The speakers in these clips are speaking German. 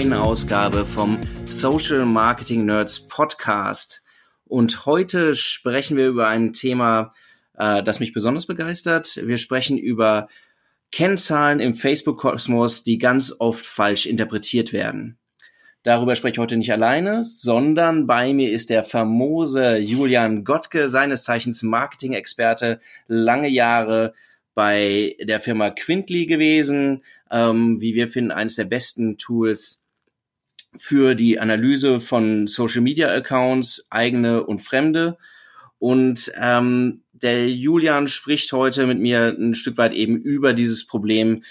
neuen Ausgabe vom Social Marketing Nerds Podcast. Und heute sprechen wir über ein Thema, äh, das mich besonders begeistert. Wir sprechen über Kennzahlen im Facebook-Kosmos, die ganz oft falsch interpretiert werden. Darüber spreche ich heute nicht alleine, sondern bei mir ist der famose Julian Gottke, seines Zeichens Marketing-Experte, lange Jahre bei der Firma Quintly gewesen, ähm, wie wir finden, eines der besten Tools für die Analyse von Social Media Accounts, eigene und fremde. Und ähm, der Julian spricht heute mit mir ein Stück weit eben über dieses Problem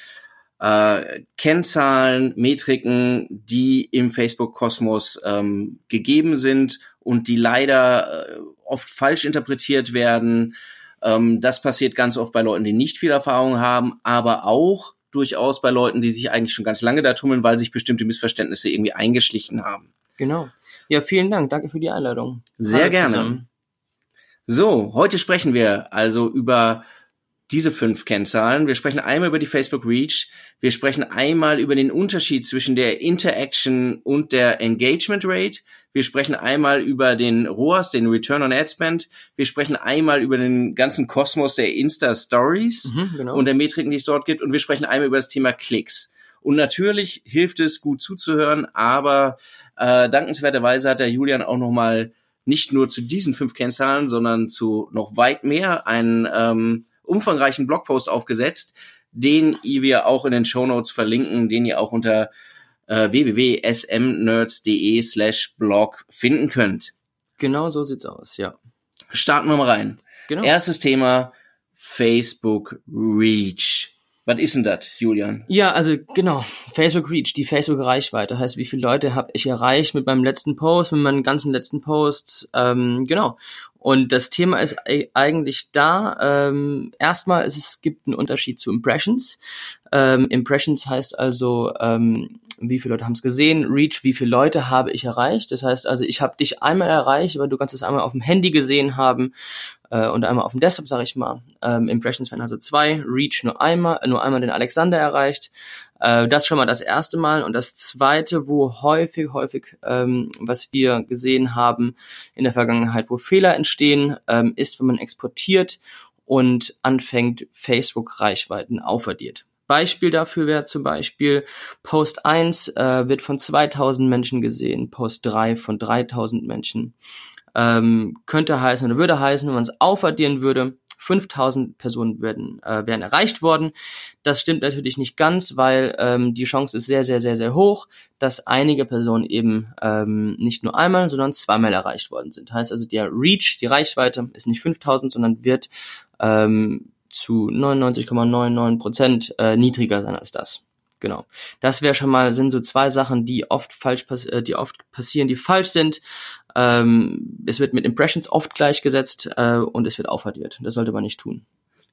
äh, Kennzahlen, Metriken, die im Facebook-Kosmos ähm, gegeben sind und die leider äh, oft falsch interpretiert werden. Ähm, das passiert ganz oft bei Leuten, die nicht viel Erfahrung haben, aber auch durchaus bei Leuten, die sich eigentlich schon ganz lange da tummeln, weil sich bestimmte Missverständnisse irgendwie eingeschlichen haben. Genau. Ja, vielen Dank. Danke für die Einladung. Sehr Hallo gerne. Zusammen. So, heute sprechen wir also über diese fünf Kennzahlen. Wir sprechen einmal über die Facebook Reach. Wir sprechen einmal über den Unterschied zwischen der Interaction und der Engagement Rate. Wir sprechen einmal über den ROAS, den Return on Ad Spend. Wir sprechen einmal über den ganzen Kosmos der Insta Stories mhm, genau. und der Metriken, die es dort gibt. Und wir sprechen einmal über das Thema Klicks. Und natürlich hilft es, gut zuzuhören, aber äh, dankenswerterweise hat der Julian auch noch mal nicht nur zu diesen fünf Kennzahlen, sondern zu noch weit mehr einen ähm, umfangreichen Blogpost aufgesetzt, den wir auch in den Show Notes verlinken, den ihr auch unter äh, www.smnerds.de slash blog finden könnt. Genau so sieht's aus, ja. Starten wir mal rein. Genau. Erstes Thema, Facebook Reach. Was ist denn das, Julian? Ja, also genau, Facebook Reach, die Facebook-Reichweite, heißt, wie viele Leute habe ich erreicht mit meinem letzten Post, mit meinen ganzen letzten Posts, ähm, genau. Und das Thema ist eigentlich da, ähm, erstmal ist es gibt einen Unterschied zu Impressions. Ähm, Impressions heißt also, ähm, wie viele Leute haben es gesehen, Reach, wie viele Leute habe ich erreicht. Das heißt also, ich habe dich einmal erreicht, aber du kannst es einmal auf dem Handy gesehen haben äh, und einmal auf dem Desktop, sage ich mal. Ähm, Impressions werden also zwei, Reach nur einmal, nur einmal den Alexander erreicht. Äh, das schon mal das erste Mal. Und das zweite, wo häufig, häufig, ähm, was wir gesehen haben in der Vergangenheit, wo Fehler entstehen, ähm, ist, wenn man exportiert und anfängt, Facebook-Reichweiten aufaddiert. Beispiel dafür wäre zum Beispiel Post 1 äh, wird von 2000 Menschen gesehen, Post 3 von 3000 Menschen ähm, könnte heißen oder würde heißen, wenn man es aufaddieren würde, 5000 Personen werden, äh, wären erreicht worden. Das stimmt natürlich nicht ganz, weil ähm, die Chance ist sehr, sehr, sehr, sehr hoch, dass einige Personen eben ähm, nicht nur einmal, sondern zweimal erreicht worden sind. Heißt also, der Reach, die Reichweite, ist nicht 5000, sondern wird ähm, zu 99,99 Prozent äh, niedriger sein als das. Genau. Das wäre schon mal, sind so zwei Sachen, die oft falsch äh, die oft passieren, die falsch sind. Ähm, es wird mit Impressions oft gleichgesetzt äh, und es wird aufaddiert. Das sollte man nicht tun.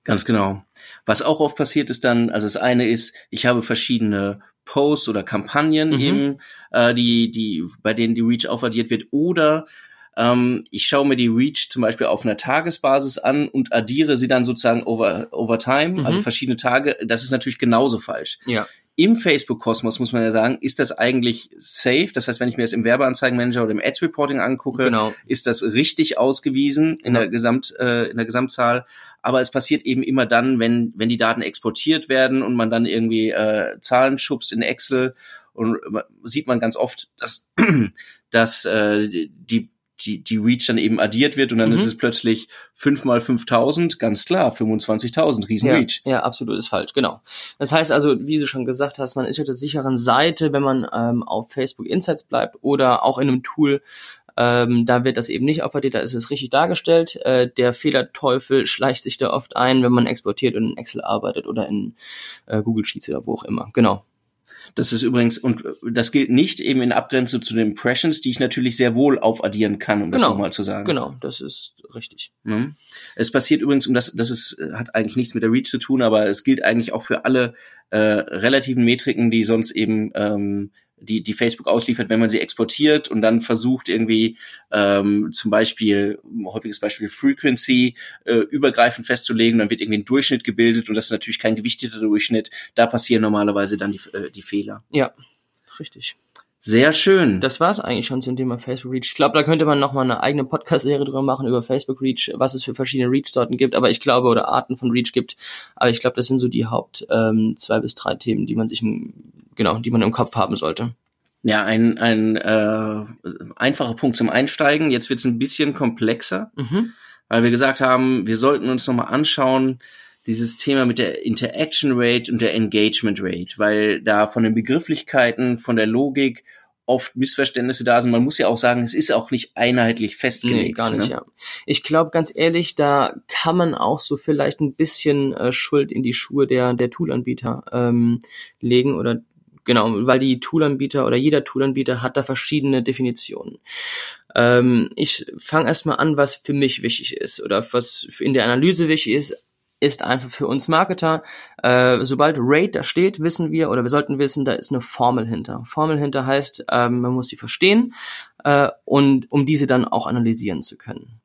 Ganz genau. Was auch oft passiert ist dann, also das eine ist, ich habe verschiedene Posts oder Kampagnen mhm. eben, äh, die, die, bei denen die Reach aufaddiert wird, oder ähm, ich schaue mir die Reach zum Beispiel auf einer Tagesbasis an und addiere sie dann sozusagen over, over time, mhm. also verschiedene Tage. Das ist natürlich genauso falsch. Ja im Facebook-Kosmos, muss man ja sagen, ist das eigentlich safe. Das heißt, wenn ich mir das im Werbeanzeigenmanager oder im Ads-Reporting angucke, genau. ist das richtig ausgewiesen in, ja. der Gesamt, äh, in der Gesamtzahl. Aber es passiert eben immer dann, wenn, wenn die Daten exportiert werden und man dann irgendwie äh, Zahlen schubst in Excel und sieht man ganz oft, dass, dass äh, die die, die Reach dann eben addiert wird und dann mhm. ist es plötzlich 5 mal 5000, ganz klar, 25.000, riesen ja, Reach. Ja, absolut, ist falsch, genau. Das heißt also, wie du schon gesagt hast, man ist auf der sicheren Seite, wenn man ähm, auf Facebook Insights bleibt oder auch in einem Tool, ähm, da wird das eben nicht aufaddiert, da ist es richtig dargestellt. Äh, der Fehlerteufel schleicht sich da oft ein, wenn man exportiert und in Excel arbeitet oder in äh, Google Sheets oder wo auch immer. Genau. Das ist übrigens, und das gilt nicht eben in Abgrenzung zu den Impressions, die ich natürlich sehr wohl aufaddieren kann, um genau. das nochmal zu sagen. Genau, das ist richtig. Mhm. Es passiert übrigens, um das, das ist, hat eigentlich nichts mit der Reach zu tun, aber es gilt eigentlich auch für alle äh, relativen Metriken, die sonst eben ähm, die, die Facebook ausliefert, wenn man sie exportiert und dann versucht irgendwie ähm, zum Beispiel, häufiges Beispiel Frequency, äh, übergreifend festzulegen, dann wird irgendwie ein Durchschnitt gebildet und das ist natürlich kein gewichteter Durchschnitt. Da passieren normalerweise dann die, äh, die Fehler. Ja, richtig. Sehr schön. Das war's eigentlich schon zum Thema Facebook Reach. Ich glaube, da könnte man noch mal eine eigene Podcast-Serie drüber machen über Facebook Reach, was es für verschiedene Reach-Sorten gibt, aber ich glaube, oder Arten von Reach gibt. Aber ich glaube, das sind so die Haupt ähm, zwei bis drei Themen, die man sich im, genau, die man im Kopf haben sollte. Ja, ein, ein äh, einfacher Punkt zum Einsteigen. Jetzt wird's ein bisschen komplexer, mhm. weil wir gesagt haben, wir sollten uns noch mal anschauen, dieses Thema mit der Interaction Rate und der Engagement Rate, weil da von den Begrifflichkeiten, von der Logik oft Missverständnisse da sind. Man muss ja auch sagen, es ist auch nicht einheitlich festgelegt. Nee, gar nicht, ne? ja. Ich glaube, ganz ehrlich, da kann man auch so vielleicht ein bisschen äh, Schuld in die Schuhe der, der Toolanbieter ähm, legen oder genau, weil die Toolanbieter oder jeder Toolanbieter hat da verschiedene Definitionen. Ähm, ich fange erstmal an, was für mich wichtig ist oder was in der Analyse wichtig ist ist einfach für uns Marketer, äh, sobald Rate da steht, wissen wir oder wir sollten wissen, da ist eine Formel hinter. Formel hinter heißt, ähm, man muss sie verstehen äh, und um diese dann auch analysieren zu können.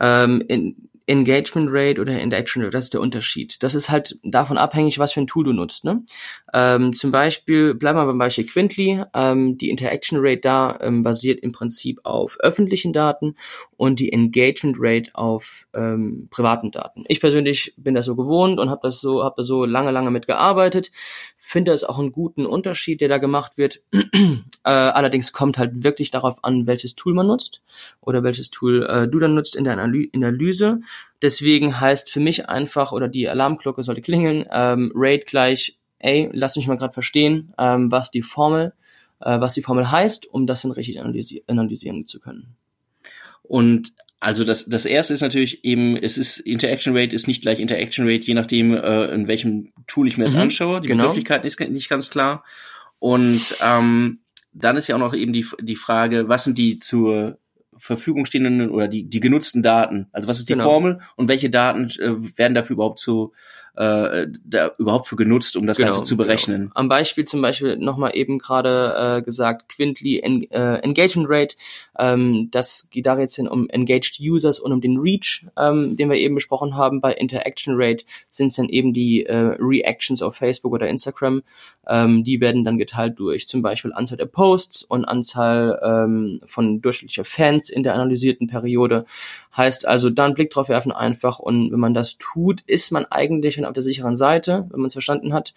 Ähm, in, Engagement Rate oder Interaction Rate, das ist der Unterschied. Das ist halt davon abhängig, was für ein Tool du nutzt. Ne? Ähm, zum Beispiel, bleiben wir beim Beispiel Quintly, ähm, die Interaction Rate da ähm, basiert im Prinzip auf öffentlichen Daten und die Engagement Rate auf ähm, privaten Daten. Ich persönlich bin das so gewohnt und habe das so, habe da so lange, lange mitgearbeitet, finde es auch einen guten Unterschied, der da gemacht wird. äh, allerdings kommt halt wirklich darauf an, welches Tool man nutzt oder welches Tool äh, du dann nutzt in der Analyse. Deswegen heißt für mich einfach, oder die Alarmglocke sollte klingeln, ähm, Rate gleich, ey, lass mich mal gerade verstehen, ähm, was die Formel, äh, was die Formel heißt, um das dann richtig analysi analysieren zu können. Und also das, das erste ist natürlich eben, es ist Interaction Rate ist nicht gleich Interaction Rate, je nachdem, äh, in welchem Tool ich mir das mhm, anschaue. Die genau. Begrifflichkeit ist nicht ganz klar. Und ähm, dann ist ja auch noch eben die, die Frage, was sind die zur Verfügung stehenden oder die, die genutzten Daten? Also was ist die genau. Formel und welche Daten äh, werden dafür überhaupt zu äh, da überhaupt für genutzt, um das genau, Ganze zu berechnen. Genau. Am Beispiel zum Beispiel nochmal eben gerade äh, gesagt, Quintly en äh, Engagement Rate, ähm, das geht da jetzt hin um Engaged Users und um den Reach, ähm, den wir eben besprochen haben. Bei Interaction Rate sind es dann eben die äh, Reactions auf Facebook oder Instagram. Ähm, die werden dann geteilt durch zum Beispiel Anzahl der Posts und Anzahl ähm, von durchschnittlicher Fans in der analysierten Periode. Heißt also, dann Blick drauf werfen einfach und wenn man das tut, ist man eigentlich schon auf der sicheren Seite, wenn man es verstanden hat.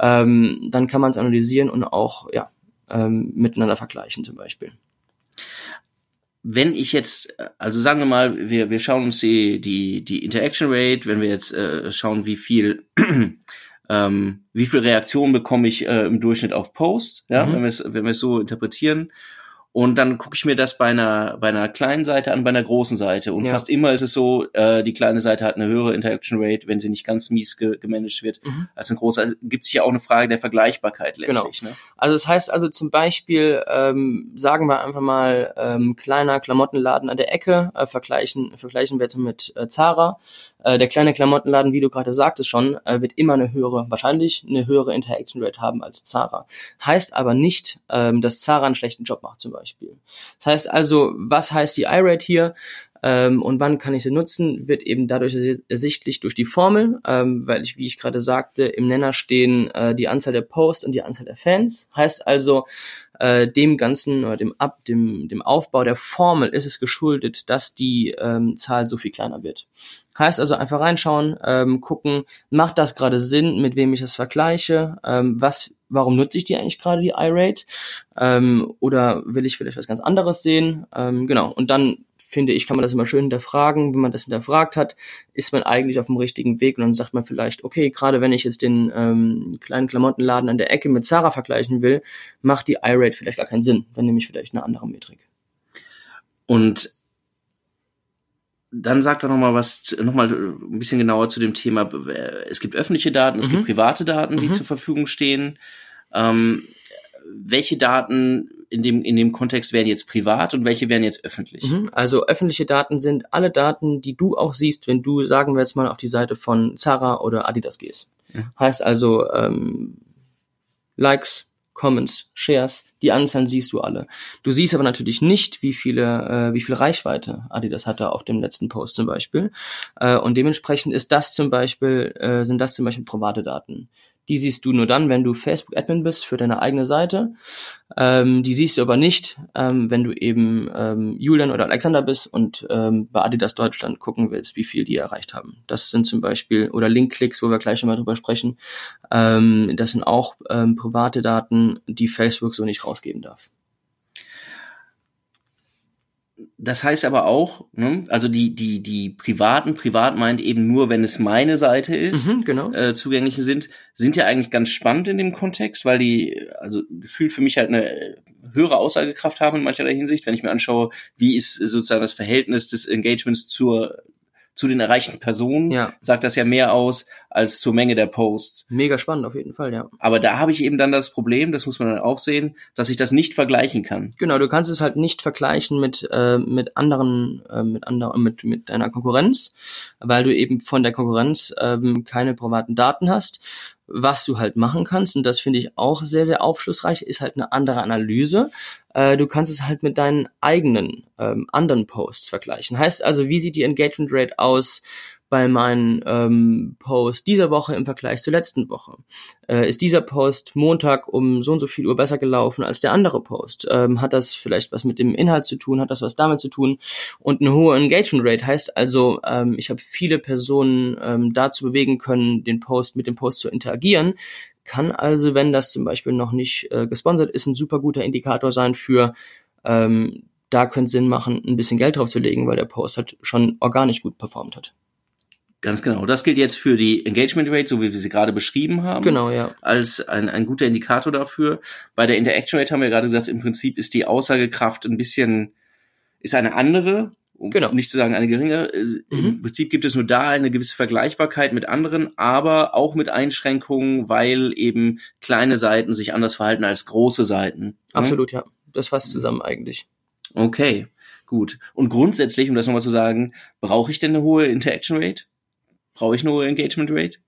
Ähm, dann kann man es analysieren und auch ja ähm, miteinander vergleichen zum Beispiel. Wenn ich jetzt, also sagen wir mal, wir, wir schauen uns die, die, die Interaction Rate, wenn wir jetzt äh, schauen, wie viel ähm, wie viel Reaktionen bekomme ich äh, im Durchschnitt auf Posts, ja, mhm. wenn wir es wenn wir es so interpretieren und dann gucke ich mir das bei einer, bei einer kleinen Seite an, bei einer großen Seite. Und ja. fast immer ist es so, äh, die kleine Seite hat eine höhere Interaction Rate, wenn sie nicht ganz mies ge gemanagt wird, mhm. als eine große. Also gibt es hier auch eine Frage der Vergleichbarkeit letztlich. Genau. Ne? Also das heißt also zum Beispiel, ähm, sagen wir einfach mal, ähm, kleiner Klamottenladen an der Ecke, äh, vergleichen, vergleichen wir jetzt mit äh, Zara. Äh, der kleine Klamottenladen, wie du gerade sagtest schon, äh, wird immer eine höhere, wahrscheinlich eine höhere Interaction Rate haben als Zara. Heißt aber nicht, ähm, dass Zara einen schlechten Job macht zum Beispiel. Das heißt also, was heißt die I-Rate hier? Ähm, und wann kann ich sie nutzen, wird eben dadurch ersichtlich durch die Formel, ähm, weil ich, wie ich gerade sagte, im Nenner stehen äh, die Anzahl der Posts und die Anzahl der Fans. Heißt also, äh, dem Ganzen oder dem Ab, dem, dem Aufbau der Formel ist es geschuldet, dass die ähm, Zahl so viel kleiner wird. Heißt also einfach reinschauen, ähm, gucken, macht das gerade Sinn, mit wem ich das vergleiche, ähm, was, warum nutze ich die eigentlich gerade, die iRate, ähm, oder will ich vielleicht was ganz anderes sehen, ähm, genau, und dann finde ich, kann man das immer schön hinterfragen. Wenn man das hinterfragt hat, ist man eigentlich auf dem richtigen Weg und dann sagt man vielleicht, okay, gerade wenn ich jetzt den ähm, kleinen Klamottenladen an der Ecke mit Zara vergleichen will, macht die iRate vielleicht gar keinen Sinn. Dann nehme ich vielleicht eine andere Metrik. Und dann sagt er noch mal was, noch mal ein bisschen genauer zu dem Thema. Es gibt öffentliche Daten, es mhm. gibt private Daten, die mhm. zur Verfügung stehen. Ähm, welche Daten in dem, in dem Kontext werden jetzt privat und welche werden jetzt öffentlich? Mhm. Also öffentliche Daten sind alle Daten, die du auch siehst, wenn du, sagen wir jetzt mal, auf die Seite von Zara oder Adidas gehst. Ja. Heißt also ähm, Likes, Comments, Shares, die Anzahlen siehst du alle. Du siehst aber natürlich nicht, wie viele, äh, wie viel Reichweite Adidas hatte auf dem letzten Post zum Beispiel. Äh, und dementsprechend ist das zum Beispiel, äh, sind das zum Beispiel private Daten. Die siehst du nur dann, wenn du Facebook-Admin bist für deine eigene Seite. Ähm, die siehst du aber nicht, ähm, wenn du eben ähm, Julian oder Alexander bist und ähm, bei Adidas Deutschland gucken willst, wie viel die erreicht haben. Das sind zum Beispiel, oder Link-Klicks, wo wir gleich schon mal drüber sprechen. Ähm, das sind auch ähm, private Daten, die Facebook so nicht rausgeben darf. Das heißt aber auch, ne, also die, die, die privaten, privat meint eben nur, wenn es meine Seite ist, Mhm, genau. äh, zugängliche sind, sind ja eigentlich ganz spannend in dem Kontext, weil die, also gefühlt für mich halt eine höhere Aussagekraft haben in mancherlei Hinsicht, wenn ich mir anschaue, wie ist sozusagen das Verhältnis des Engagements zur, zu den erreichten Personen, Ja. sagt das ja mehr aus als zur Menge der Posts. Mega spannend auf jeden Fall, ja. Aber da habe ich eben dann das Problem, das muss man dann auch sehen, dass ich das nicht vergleichen kann. Genau, du kannst es halt nicht vergleichen mit äh, mit anderen äh, mit anderen mit mit deiner Konkurrenz, weil du eben von der Konkurrenz ähm, keine privaten Daten hast. Was du halt machen kannst und das finde ich auch sehr sehr aufschlussreich, ist halt eine andere Analyse. Äh, du kannst es halt mit deinen eigenen ähm, anderen Posts vergleichen. Heißt also, wie sieht die Engagement Rate aus? bei meinen ähm, Posts dieser Woche im Vergleich zur letzten Woche? Äh, ist dieser Post Montag um so und so viel Uhr besser gelaufen als der andere Post? Ähm, hat das vielleicht was mit dem Inhalt zu tun? Hat das was damit zu tun? Und eine hohe Engagement Rate heißt also, ähm, ich habe viele Personen ähm, dazu bewegen können, den Post mit dem Post zu interagieren. Kann also, wenn das zum Beispiel noch nicht äh, gesponsert ist, ein super guter Indikator sein für ähm, da könnte es Sinn machen, ein bisschen Geld drauf zu legen, weil der Post halt schon organisch gut performt hat. Ganz genau. Das gilt jetzt für die Engagement Rate, so wie wir sie gerade beschrieben haben. Genau, ja. Als ein, ein guter Indikator dafür. Bei der Interaction Rate haben wir gerade gesagt, im Prinzip ist die Aussagekraft ein bisschen, ist eine andere. Um Genau. nicht zu sagen eine geringe. Im Prinzip gibt es nur da eine gewisse Vergleichbarkeit mit anderen, aber auch mit Einschränkungen, weil eben kleine Seiten sich anders verhalten als große Seiten. Absolut, ja. Das fasst zusammen eigentlich. Okay, gut. Und grundsätzlich, um das nochmal zu sagen, brauche ich denn eine hohe Interaction Rate? Brauche ich eine hohe Engagement Rate?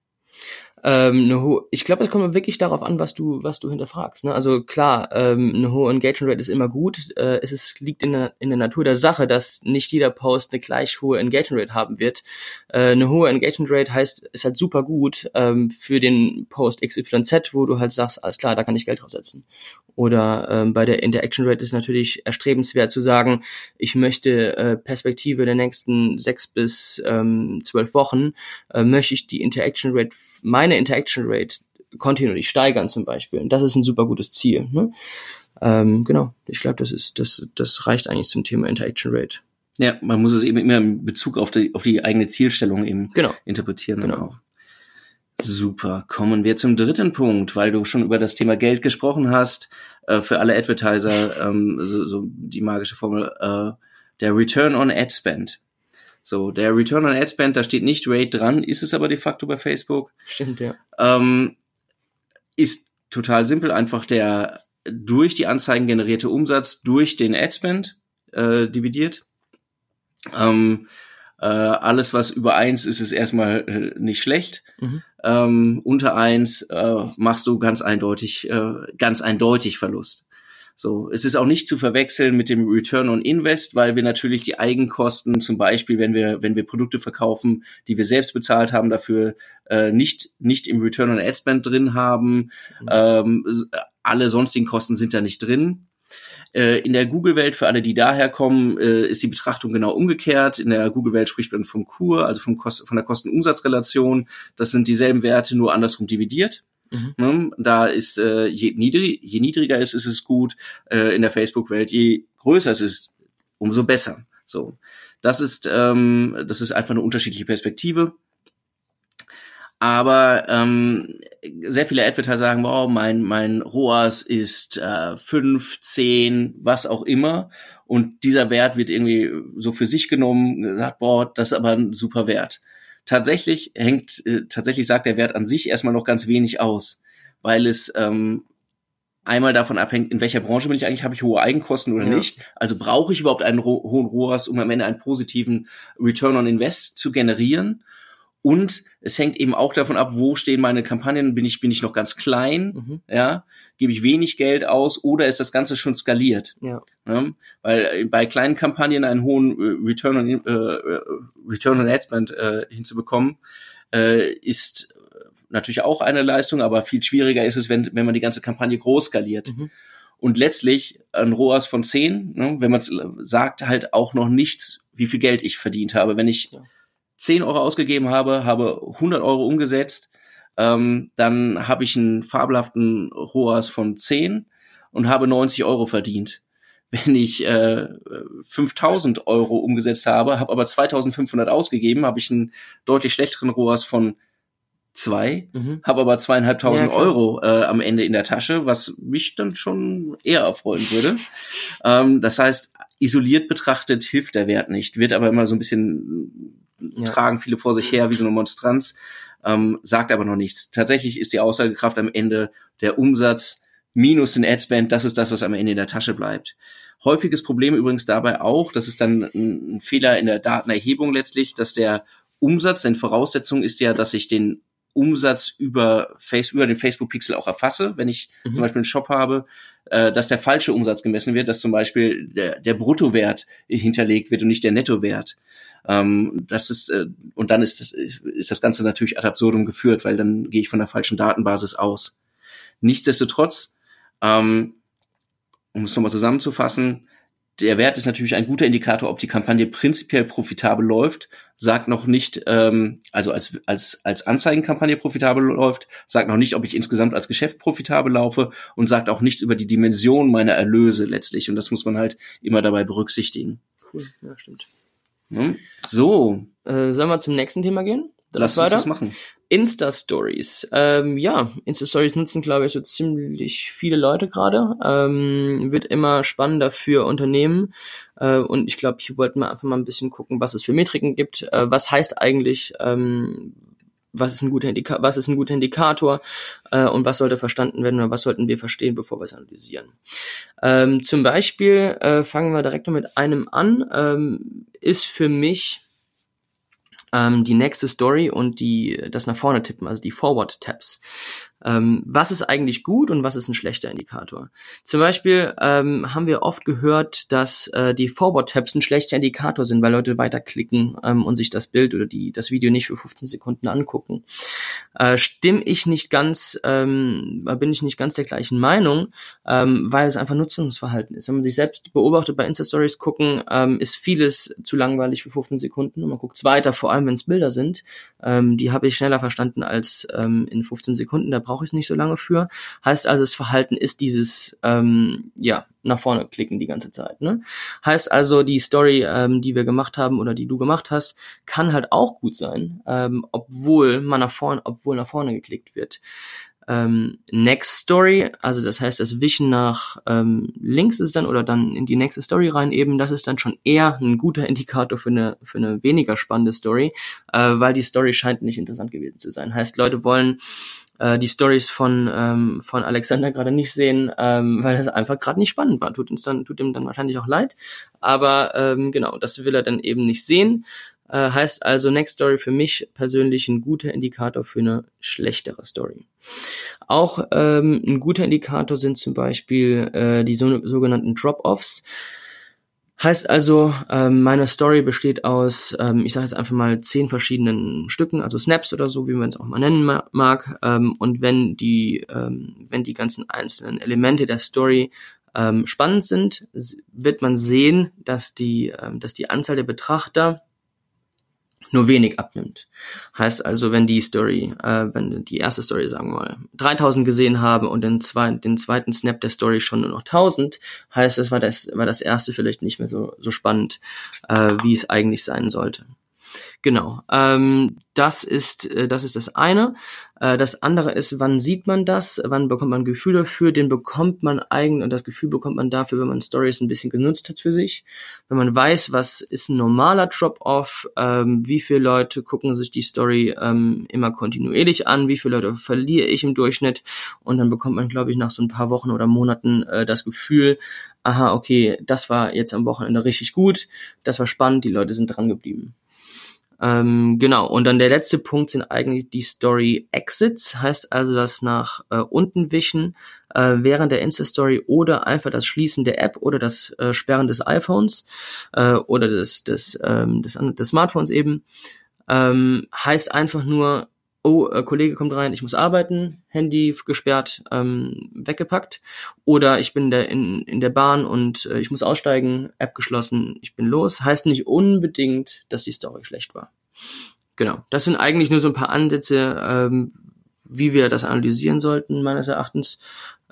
Ähm, eine ich glaube, es kommt wirklich darauf an, was du, was du hinterfragst. Ne? Also klar, ähm, eine hohe Engagement Rate ist immer gut. Äh, es ist, liegt in der, in der Natur der Sache, dass nicht jeder Post eine gleich hohe Engagement Rate haben wird. Äh, eine hohe Engagement Rate heißt, ist halt super gut ähm, für den Post XYZ, wo du halt sagst, alles klar, da kann ich Geld draufsetzen. Oder ähm, bei der Interaction Rate ist natürlich erstrebenswert zu sagen, ich möchte äh, Perspektive der nächsten sechs bis ähm, zwölf Wochen, äh, möchte ich die Interaction Rate, meine Interaction Rate kontinuierlich steigern zum Beispiel. Und das ist ein super gutes Ziel. Ne? Ähm, genau, ich glaube, das ist das, das reicht eigentlich zum Thema Interaction Rate. Ja, man muss es eben immer in Bezug auf die, auf die eigene Zielstellung eben Genau. interpretieren. Genau. auch. Super. Kommen wir zum dritten Punkt, weil du schon über das Thema Geld gesprochen hast. Äh, für alle Advertiser ähm, so, so die magische Formel äh, der Return on Ad Spend. So, der Return on Ad Spend, da steht nicht Rate dran, ist es aber de facto bei Facebook. Stimmt, ja. Ähm, ist total simpel, einfach der durch die Anzeigen generierte Umsatz durch den Adspend äh, dividiert. Ähm, äh, alles, was über eins ist, ist erstmal äh, nicht schlecht. Mhm. Ähm, unter eins äh, machst du ganz eindeutig, äh, ganz eindeutig Verlust. So, es ist auch nicht zu verwechseln mit dem Return on Invest, weil wir natürlich die Eigenkosten, zum Beispiel, wenn wir wenn wir Produkte verkaufen, die wir selbst bezahlt haben, dafür äh, nicht nicht im Return on Ad Spend drin haben. Mhm. Ähm, alle sonstigen Kosten sind da nicht drin. Äh, In der Google-Welt, für alle, die daher kommen, äh, ist die Betrachtung genau umgekehrt. In der Google-Welt spricht man vom Kur, also vom Kost von der Kosten-Umsatz-Relation. Das sind dieselben Werte, nur andersrum dividiert. Mhm. Ne? Da ist, äh, je, niedrig, je niedriger es ist, ist es gut. Äh, in der Facebook-Welt, je größer es ist, umso besser. So, das ist, ähm, das ist einfach eine unterschiedliche Perspektive. Aber ähm, sehr viele Advertiser sagen, wow, mein, mein ROAS ist äh, 5, 10, was auch immer. Und dieser Wert wird irgendwie so für sich genommen, gesagt, boah, das ist aber ein super Wert. Tatsächlich hängt, äh, tatsächlich sagt der Wert an sich erstmal noch ganz wenig aus, weil es ähm, einmal davon abhängt, in welcher Branche bin ich eigentlich, habe ich hohe Eigenkosten oder Ja. nicht. Also brauche ich überhaupt einen hohen ROAS, um am Ende einen positiven Return on Invest zu generieren. Und es hängt eben auch davon ab, wo stehen meine Kampagnen. Bin ich, bin ich noch ganz klein? Mhm. Ja, gebe ich wenig Geld aus oder ist das Ganze schon skaliert? Ja. ja weil bei kleinen Kampagnen einen hohen äh, Return on, äh, äh, Return on Ad Spend äh, hinzubekommen, äh, ist natürlich auch eine Leistung, aber viel schwieriger ist es, wenn, wenn man die ganze Kampagne groß skaliert. Mhm. Und letztlich ein ROAS von 10, ne, wenn man es sagt, halt auch noch nicht, wie viel Geld ich verdient habe. Wenn ich ja 10 Euro ausgegeben habe, habe 100 Euro umgesetzt, ähm, dann habe ich einen fabelhaften ROAS von 10 und habe 90 Euro verdient. Wenn ich äh, 5000 Euro umgesetzt habe, habe aber 2500 ausgegeben, habe ich einen deutlich schlechteren ROAS von 2, mhm. habe aber zweieinhalbtausend ja, Euro äh, am Ende in der Tasche, was mich dann schon eher erfreuen würde. ähm, das heißt, isoliert betrachtet hilft der Wert nicht, wird aber immer so ein bisschen ja. tragen viele vor sich her wie so eine Monstranz, ähm, sagt aber noch nichts. Tatsächlich ist die Aussagekraft am Ende der Umsatz minus den Adspend, das ist das, was am Ende in der Tasche bleibt. Häufiges Problem übrigens dabei auch, das ist dann ein Fehler in der Datenerhebung letztlich, dass der Umsatz, denn Voraussetzung ist ja, dass ich den Umsatz über, Face, über den Facebook-Pixel auch erfasse, wenn ich mhm. zum Beispiel einen Shop habe, äh, dass der falsche Umsatz gemessen wird, dass zum Beispiel der, der Bruttowert hinterlegt wird und nicht der Nettowert. Ähm, das ist, äh, und dann ist, ist, ist das Ganze natürlich ad absurdum geführt, weil dann gehe ich von der falschen Datenbasis aus. Nichtsdestotrotz, ähm, um es nochmal zusammenzufassen, der Wert ist natürlich ein guter Indikator, ob die Kampagne prinzipiell profitabel läuft, sagt noch nicht, ähm, also als, als, als Anzeigenkampagne profitabel läuft, sagt noch nicht, ob ich insgesamt als Geschäft profitabel laufe und sagt auch nichts über die Dimension meiner Erlöse letztlich. Und das muss man halt immer dabei berücksichtigen. Cool, ja, stimmt. Hm? So. Äh, sollen wir zum nächsten Thema gehen? Dann Lass uns das machen. Insta-Stories. Ähm, ja, Insta-Stories nutzen, glaube ich, so ziemlich viele Leute gerade. Ähm, wird immer spannender für Unternehmen. Äh, und ich glaube, hier wollten wir einfach mal ein bisschen gucken, was es für Metriken gibt. Äh, was heißt eigentlich, ähm, was ist ein guter, Indika was ist ein guter Indikator äh, und was sollte verstanden werden oder was sollten wir verstehen, bevor wir es analysieren. Ähm, zum Beispiel äh, fangen wir direkt mal mit einem an, ähm, ist für mich ähm, die nächste Story und die das nach vorne tippen, also die Forward Tabs. Ähm, was ist eigentlich gut und was ist ein schlechter Indikator? Zum Beispiel ähm, haben wir oft gehört, dass äh, die Forward-Tabs ein schlechter Indikator sind, weil Leute weiterklicken ähm, und sich das Bild oder die, das Video nicht für 15 Sekunden angucken. Äh, stimme ich nicht ganz, ähm, bin ich nicht ganz der gleichen Meinung, ähm, weil es einfach Nutzungsverhalten ist. Wenn man sich selbst beobachtet bei Insta-Stories gucken, ähm, ist vieles zu langweilig für 15 Sekunden und man guckt weiter, vor allem wenn es Bilder sind. Ähm, die habe ich schneller verstanden als ähm, in 15 Sekunden. Da brauche ich es nicht so lange für. Heißt also, das Verhalten ist dieses, ähm, ja, nach vorne klicken die ganze Zeit. Ne? Heißt also, die Story, ähm, die wir gemacht haben oder die du gemacht hast, kann halt auch gut sein, ähm, obwohl man nach vorne, obwohl nach vorne geklickt wird. Ähm, Next Story, also das heißt, das Wischen nach ähm, links ist dann oder dann in die nächste Story rein eben, das ist dann schon eher ein guter Indikator für eine für eine weniger spannende Story, äh, weil die Story scheint nicht interessant gewesen zu sein. Heißt, Leute wollen äh, die Stories von ähm, von Alexander gerade nicht sehen, ähm, weil das einfach gerade nicht spannend war. Tut uns dann tut ihm dann wahrscheinlich auch leid, aber ähm, genau, das will er dann eben nicht sehen. Äh, heißt also Next Story für mich persönlich ein guter Indikator für eine schlechtere Story. Auch ähm, ein guter Indikator sind zum Beispiel äh, die so, sogenannten Drop-offs. Heißt also, ähm, meine Story besteht aus, ähm, ich sage jetzt einfach mal zehn verschiedenen Stücken, also Snaps oder so, wie man es auch mal nennen mag. Ähm, und wenn die, ähm, wenn die ganzen einzelnen Elemente der Story ähm, spannend sind, wird man sehen, dass die, ähm, dass die Anzahl der Betrachter nur wenig abnimmt. Heißt also, wenn die Story, äh, wenn die erste Story, sagen wir mal, 3000 gesehen haben und den, zwei, den zweiten Snap der Story schon nur noch 1000, heißt das war das, war das erste vielleicht nicht mehr so, so spannend, äh, wie es eigentlich sein sollte. Genau. Ähm, das ist, äh, das ist das eine. Äh, das andere ist, wann sieht man das? Wann bekommt man ein Gefühl dafür? Den bekommt man eigentlich, und das Gefühl bekommt man dafür, wenn man Stories ein bisschen genutzt hat für sich. Wenn man weiß, was ist ein normaler Drop-off, ähm, wie viele Leute gucken sich die Story ähm, immer kontinuierlich an, wie viele Leute verliere ich im Durchschnitt. Und dann bekommt man, glaube ich, nach so ein paar Wochen oder Monaten äh, das Gefühl, aha, okay, das war jetzt am Wochenende richtig gut, das war spannend, die Leute sind dran geblieben. Ähm, genau, und dann der letzte Punkt sind eigentlich die Story Exits, heißt also das nach äh, unten wischen äh, während der Insta-Story oder einfach das Schließen der App oder das äh, Sperren des iPhones äh, oder des, des, ähm, des, des Smartphones eben. Ähm, heißt einfach nur, oh, äh, Kollege kommt rein, ich muss arbeiten, Handy gesperrt, ähm, weggepackt. Oder ich bin der in, in der Bahn und äh, ich muss aussteigen, App geschlossen, ich bin los. Heißt nicht unbedingt, dass die Story schlecht war. Genau. Das sind eigentlich nur so ein paar Ansätze, ähm, wie wir das analysieren sollten, meines Erachtens.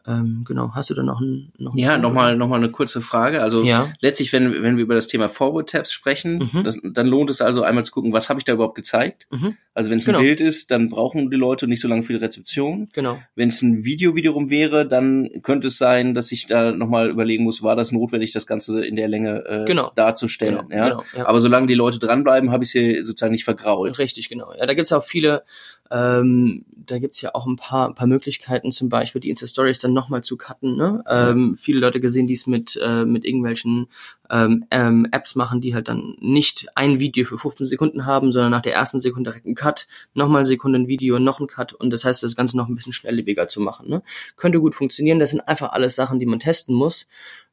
Ähm, genau, hast du da noch ein noch Ja, nochmal noch mal eine kurze Frage. Also ja. letztlich, wenn, wenn wir über das Thema Forward Tabs sprechen, mhm. das, dann lohnt es also einmal zu gucken, was habe ich da überhaupt gezeigt. Mhm. Also wenn es genau. ein Bild ist, dann brauchen die Leute nicht so lange für die Rezeption. Genau. Wenn es ein Video wiederum wäre, dann könnte es sein, dass ich da nochmal überlegen muss, war das notwendig, das Ganze in der Länge äh, genau. darzustellen. Genau. Ja? Genau. Ja. Aber solange die Leute dranbleiben, habe ich sie sozusagen nicht vergrault. Richtig, genau. Ja, da gibt's auch viele ähm, da gibt's ja auch ein paar, ein paar Möglichkeiten, zum Beispiel die Insta-Stories dann nochmal zu cutten. Ne? Ähm, viele Leute gesehen, die es mit, äh, mit irgendwelchen ähm, ähm, Apps machen, die halt dann nicht ein Video für 15 Sekunden haben, sondern nach der ersten Sekunde direkt einen Cut, nochmal eine Sekunde ein Video, noch ein Cut und das heißt, das Ganze noch ein bisschen schnelllebiger zu machen. Ne? Könnte gut funktionieren. Das sind einfach alles Sachen, die man testen muss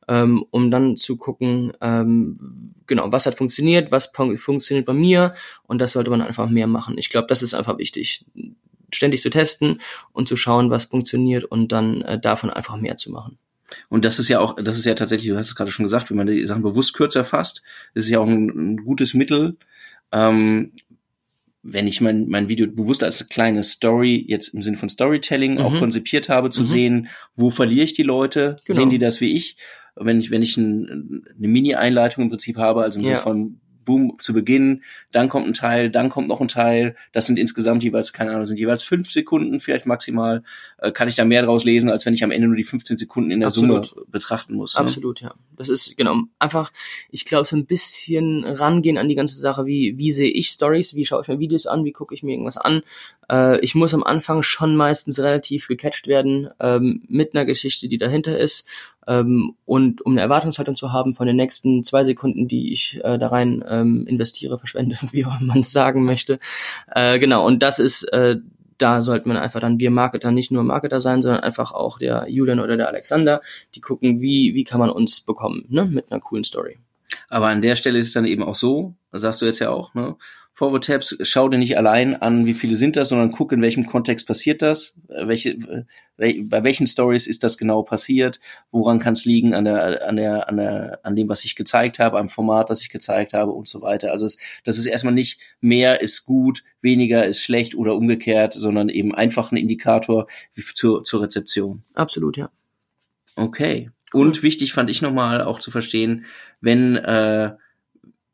ähm, um dann zu gucken, ähm, genau, was hat funktioniert, was funktioniert bei mir und das sollte man einfach mehr machen. Ich glaube, das ist einfach wichtig, ständig zu testen und zu schauen, was funktioniert und dann äh, davon einfach mehr zu machen. Und das ist ja auch, das ist ja tatsächlich, du hast es gerade schon gesagt, wenn man die Sachen bewusst kürzer fasst, ist es ja auch ein, ein gutes Mittel, ähm, wenn ich mein, mein Video bewusst als eine kleine Story, jetzt im Sinne von Storytelling, mhm. auch konzipiert habe, zu mhm. sehen, wo verliere ich die Leute, genau. sehen die das wie ich wenn ich, wenn ich ein, eine Mini-Einleitung im Prinzip habe, also im ja. Sinne von boom, zu Beginn, dann kommt ein Teil, dann kommt noch ein Teil. Das sind insgesamt jeweils, keine Ahnung, sind jeweils fünf Sekunden vielleicht maximal. Äh, kann ich da mehr draus lesen, als wenn ich am Ende nur die 15 Sekunden in der Absolut. Summe betrachten muss. Ne? Absolut, ja. Das ist, genau, einfach, ich glaube, so ein bisschen rangehen an die ganze Sache, wie, wie sehe ich Stories, wie schaue ich mir Videos an, wie gucke ich mir irgendwas an. Äh, ich muss am Anfang schon meistens relativ gecatcht werden ähm, mit einer Geschichte, die dahinter ist ähm, und um eine Erwartungshaltung zu haben von den nächsten zwei Sekunden, die ich äh, da rein ähm, investiere, verschwende, wie man es sagen möchte. Äh, genau, und das ist, äh, da sollten wir einfach dann wir Marketer nicht nur Marketer sein, sondern einfach auch der Julian oder der Alexander, die gucken, wie, wie kann man uns bekommen, ne, mit einer coolen Story. Aber an der Stelle ist es dann eben auch so, sagst du jetzt ja auch, ne? Forward Tabs, schau dir nicht allein an, wie viele sind das, sondern guck, in welchem Kontext passiert das, welche, bei welchen Stories ist das genau passiert, woran kann es liegen an der, an der, an der, an dem, was ich gezeigt habe, am Format, das ich gezeigt habe und so weiter. Also es, das ist erstmal nicht mehr ist gut, weniger ist schlecht oder umgekehrt, sondern eben einfach ein Indikator zur, zur Rezeption. Absolut, ja. Okay. Und wichtig fand ich nochmal auch zu verstehen, wenn äh,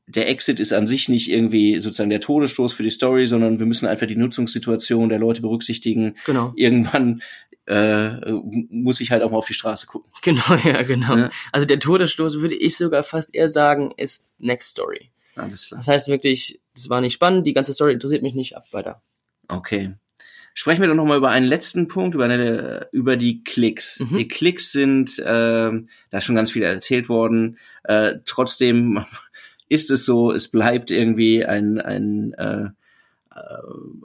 der Exit ist an sich nicht irgendwie sozusagen der Todesstoß für die Story, sondern wir müssen einfach die Nutzungssituation der Leute berücksichtigen. Genau. Irgendwann äh, muss ich halt auch mal auf die Straße gucken. Genau, ja, genau. Ja. Also der Todesstoß würde ich sogar fast eher sagen, ist Next Story. Alles klar. Das heißt wirklich, das war nicht spannend, die ganze Story interessiert mich nicht, ab weiter. Okay. Sprechen wir doch noch mal über einen letzten Punkt, über, eine, über die Klicks. Mhm. Die Klicks sind, äh, da ist schon ganz viel erzählt worden. Äh, trotzdem ist es so, es bleibt irgendwie ein, ein äh, äh,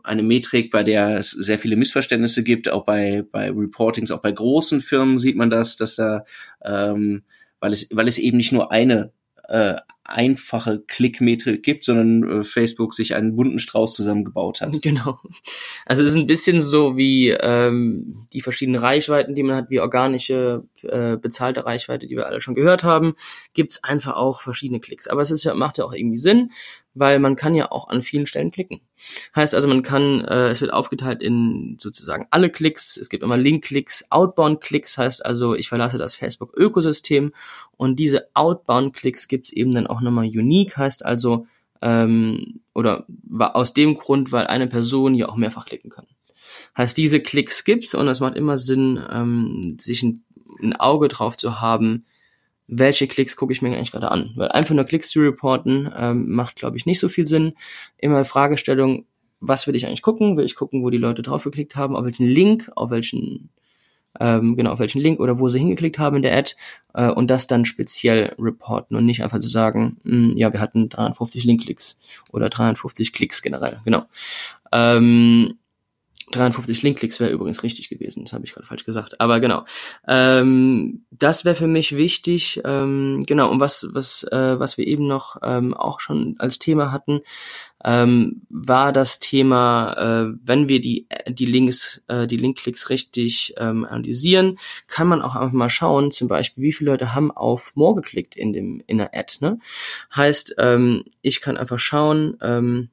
eine Metrik, bei der es sehr viele Missverständnisse gibt, auch bei, bei Reportings, auch bei großen Firmen sieht man das, dass da, ähm, weil es, weil es eben nicht nur eine äh, einfache Klickmetrik gibt, sondern äh, Facebook sich einen bunten Strauß zusammengebaut hat. Genau. Also es ist ein bisschen so wie ähm, die verschiedenen Reichweiten, die man hat, wie organische äh, bezahlte Reichweite, die wir alle schon gehört haben, gibt's einfach auch verschiedene Klicks. Aber es ist ja, macht ja auch irgendwie Sinn, weil man kann ja auch an vielen Stellen klicken. Heißt also, man kann, äh, es wird aufgeteilt in sozusagen alle Klicks. Es gibt immer Link-Klicks, Outbound-Klicks, heißt also, ich verlasse das Facebook-Ökosystem und diese Outbound-Klicks gibt's eben dann auch nochmal unique, heißt also, ähm, oder war aus dem Grund, weil eine Person ja auch mehrfach klicken kann. Heißt, diese Klicks gibt's und es macht immer Sinn, ähm, sich ein, ein Auge drauf zu haben, welche Klicks gucke ich mir eigentlich gerade an. Weil einfach nur Klicks zu reporten ähm, macht, glaube ich, nicht so viel Sinn. Immer Fragestellung, was will ich eigentlich gucken? Will ich gucken, wo die Leute drauf geklickt haben, auf welchen Link, auf welchen ähm, genau, auf welchen Link oder wo sie hingeklickt haben in der Ad äh, und das dann speziell reporten und nicht einfach zu sagen, mh, hm, ja, wir hatten 350 Link-Klicks oder 350 Klicks generell, genau. Ähm, 53 Linkklicks wäre übrigens richtig gewesen, das habe ich gerade falsch gesagt. Aber genau, ähm, das wäre für mich wichtig. Ähm, genau, und was was äh, was wir eben noch ähm, auch schon als Thema hatten, ähm, war das Thema, äh, wenn wir die die Links, äh, die Linkklicks richtig ähm, analysieren, kann man auch einfach mal schauen, zum Beispiel, wie viele Leute haben auf More geklickt in dem in der Ad. Ne? Heißt, ähm, ich kann einfach schauen. Ähm,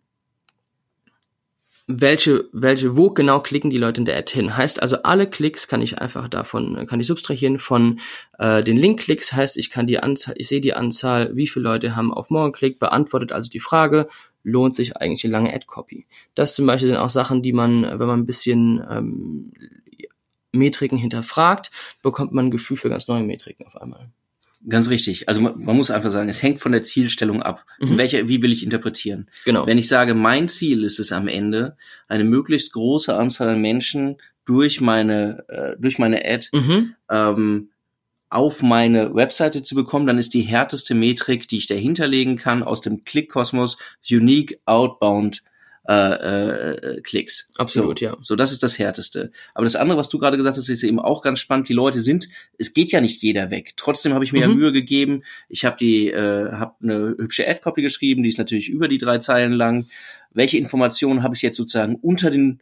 welche, welche, wo genau klicken die Leute in der Ad hin. Heißt also, alle Klicks kann ich einfach davon, kann ich subtrahieren von äh, den Link-Klicks. Heißt, ich kann die Anzahl, ich sehe die Anzahl, wie viele Leute haben auf Morgen geklickt, beantwortet also die Frage, lohnt sich eigentlich die lange Ad-Copy. Das zum Beispiel sind auch Sachen, die man, wenn man ein bisschen ähm, Metriken hinterfragt, bekommt man ein Gefühl für ganz neue Metriken auf einmal. Ganz richtig. Also man, man, muss einfach sagen, es hängt von der Zielstellung ab. Mhm. Welche, wie will ich interpretieren? Genau. Wenn ich sage, mein Ziel ist es am Ende, eine möglichst große Anzahl an Menschen durch meine äh, durch meine Ad mhm. ähm, auf meine Webseite zu bekommen, dann ist die härteste Metrik, die ich dahinterlegen kann, aus dem Klick-Kosmos Unique Outbound äh, äh, Klicks. Absolut, so, ja. So, das ist das Härteste. Aber das andere, was du gerade gesagt hast, ist eben auch ganz spannend. Die Leute sind, es geht ja nicht jeder weg. Trotzdem habe ich mir mhm. ja Mühe gegeben. Ich habe die, äh, habe eine hübsche Ad-Copy geschrieben, die ist natürlich über die drei Zeilen lang. Welche Informationen habe ich jetzt sozusagen unter den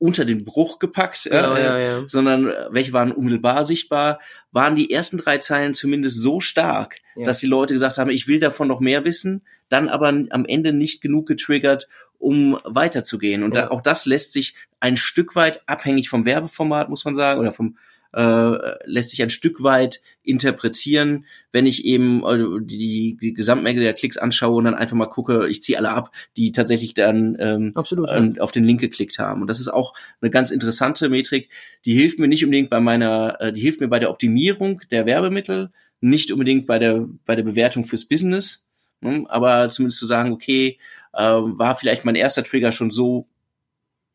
unter den Bruch gepackt, genau, äh, ja, ja. sondern äh, welche waren unmittelbar sichtbar, waren die ersten drei Zeilen zumindest so stark, ja. dass die Leute gesagt haben, ich will davon noch mehr wissen, dann aber am Ende nicht genug getriggert, um weiterzugehen. Und da, auch das lässt sich ein Stück weit abhängig vom Werbeformat, muss man sagen, oder vom äh, lässt sich ein Stück weit interpretieren, wenn ich eben äh, die, die Gesamtmenge der Klicks anschaue und dann einfach mal gucke, ich ziehe alle ab, die tatsächlich dann ähm, Absolut, ja. auf den Link geklickt haben. Und das ist auch eine ganz interessante Metrik, die hilft mir nicht unbedingt bei meiner, äh, die hilft mir bei der Optimierung der Werbemittel, nicht unbedingt bei der, bei der Bewertung fürs Business, ne? aber zumindest zu sagen, okay, äh, war vielleicht mein erster Trigger schon so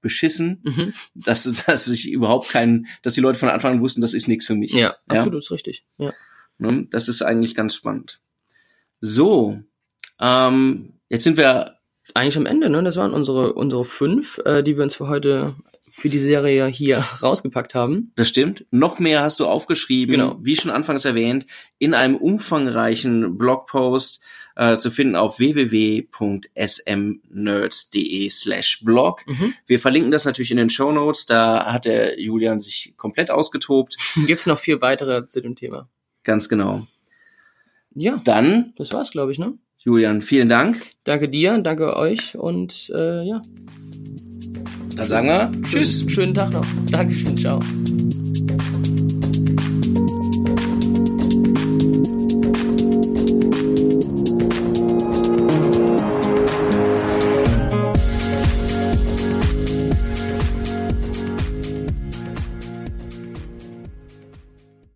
beschissen, mhm. dass, dass ich überhaupt keinen, dass die Leute von Anfang an wussten, das ist nichts für mich. Ja, ja? absolut richtig. Ja. Ne? Das ist eigentlich ganz spannend. So, ähm, jetzt sind wir eigentlich am Ende, ne? Das waren unsere unsere fünf, äh, die wir uns für heute für die Serie hier rausgepackt haben. Das stimmt. Noch mehr hast du aufgeschrieben, genau. wie schon anfangs erwähnt, in einem umfangreichen Blogpost äh, zu finden auf www.smnerds.de slash blog. Mhm. Wir verlinken das natürlich in den Show Notes. Da hat der Julian sich komplett ausgetobt. Gibt's noch vier weitere zu dem Thema. Ganz genau. Ja. Dann. Das war's, glaube ich, ne? Julian, vielen Dank. Danke dir, danke euch und äh, ja. Dann sagen wir Tschüss. Schönen Tag noch. Dankeschön, ciao.